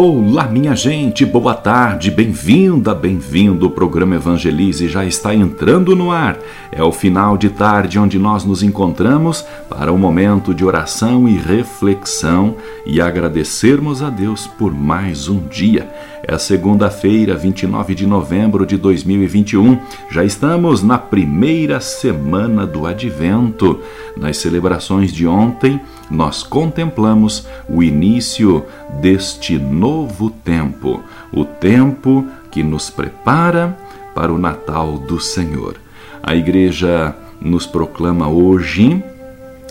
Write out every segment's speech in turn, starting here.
Olá, minha gente, boa tarde, bem-vinda, bem-vindo. O programa Evangelize já está entrando no ar. É o final de tarde onde nós nos encontramos para um momento de oração e reflexão e agradecermos a Deus por mais um dia. É segunda-feira, 29 de novembro de 2021. Já estamos na primeira semana do Advento. Nas celebrações de ontem, nós contemplamos o início deste novo tempo, o tempo que nos prepara para o Natal do Senhor. A Igreja nos proclama hoje,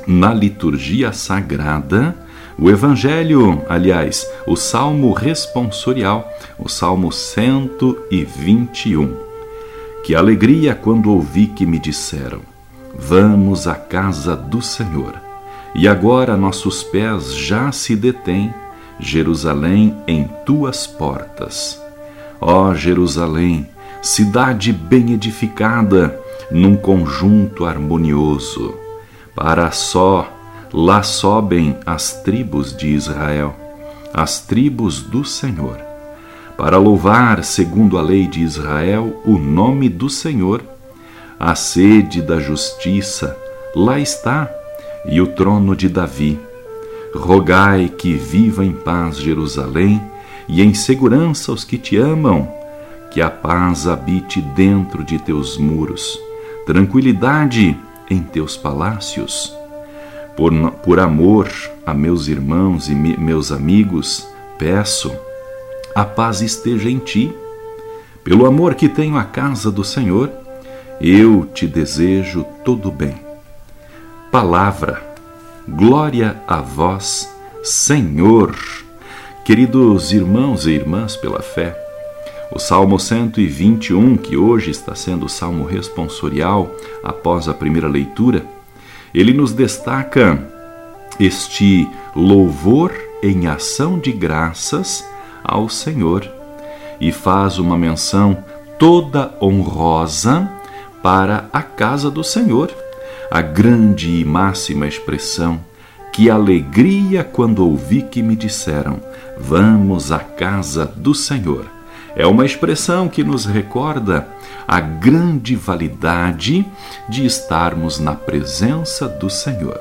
na liturgia sagrada, o Evangelho, aliás, o Salmo responsorial, o Salmo 121. Que alegria quando ouvi que me disseram: Vamos à casa do Senhor. E agora nossos pés já se detêm, Jerusalém, em tuas portas. Ó Jerusalém, cidade bem edificada, num conjunto harmonioso, para só lá sobem as tribos de Israel, as tribos do Senhor, para louvar, segundo a lei de Israel, o nome do Senhor. A sede da justiça lá está e o trono de Davi. Rogai que viva em paz Jerusalém e em segurança os que te amam, que a paz habite dentro de teus muros, tranquilidade em teus palácios. Por, por amor a meus irmãos e me, meus amigos, peço, a paz esteja em ti. Pelo amor que tenho à casa do Senhor, eu te desejo todo bem. Palavra Glória a vós, Senhor. Queridos irmãos e irmãs pela fé, o Salmo 121, que hoje está sendo o salmo responsorial após a primeira leitura, ele nos destaca este louvor em ação de graças ao Senhor e faz uma menção toda honrosa para a casa do Senhor a grande e máxima expressão: Que alegria quando ouvi que me disseram: Vamos à casa do Senhor. É uma expressão que nos recorda a grande validade de estarmos na presença do Senhor.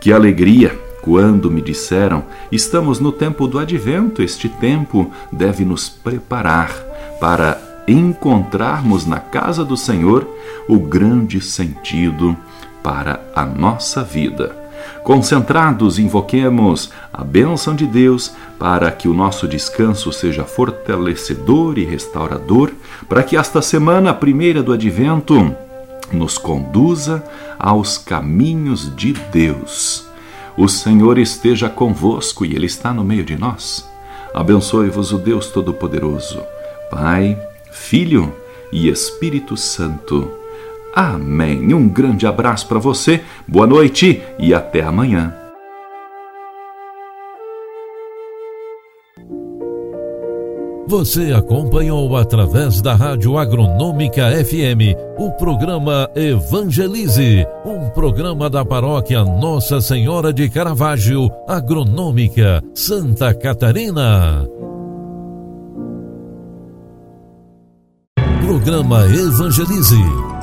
Que alegria quando me disseram: Estamos no tempo do advento, este tempo deve nos preparar para encontrarmos na casa do Senhor o grande sentido para a nossa vida. Concentrados, invoquemos a bênção de Deus para que o nosso descanso seja fortalecedor e restaurador, para que esta semana, primeira do advento, nos conduza aos caminhos de Deus. O Senhor esteja convosco e Ele está no meio de nós. Abençoe-vos o Deus Todo-Poderoso, Pai, Filho e Espírito Santo. Amém. Um grande abraço para você, boa noite e até amanhã. Você acompanhou através da Rádio Agronômica FM o programa Evangelize, um programa da paróquia Nossa Senhora de Caravaggio, Agronômica, Santa Catarina. Programa Evangelize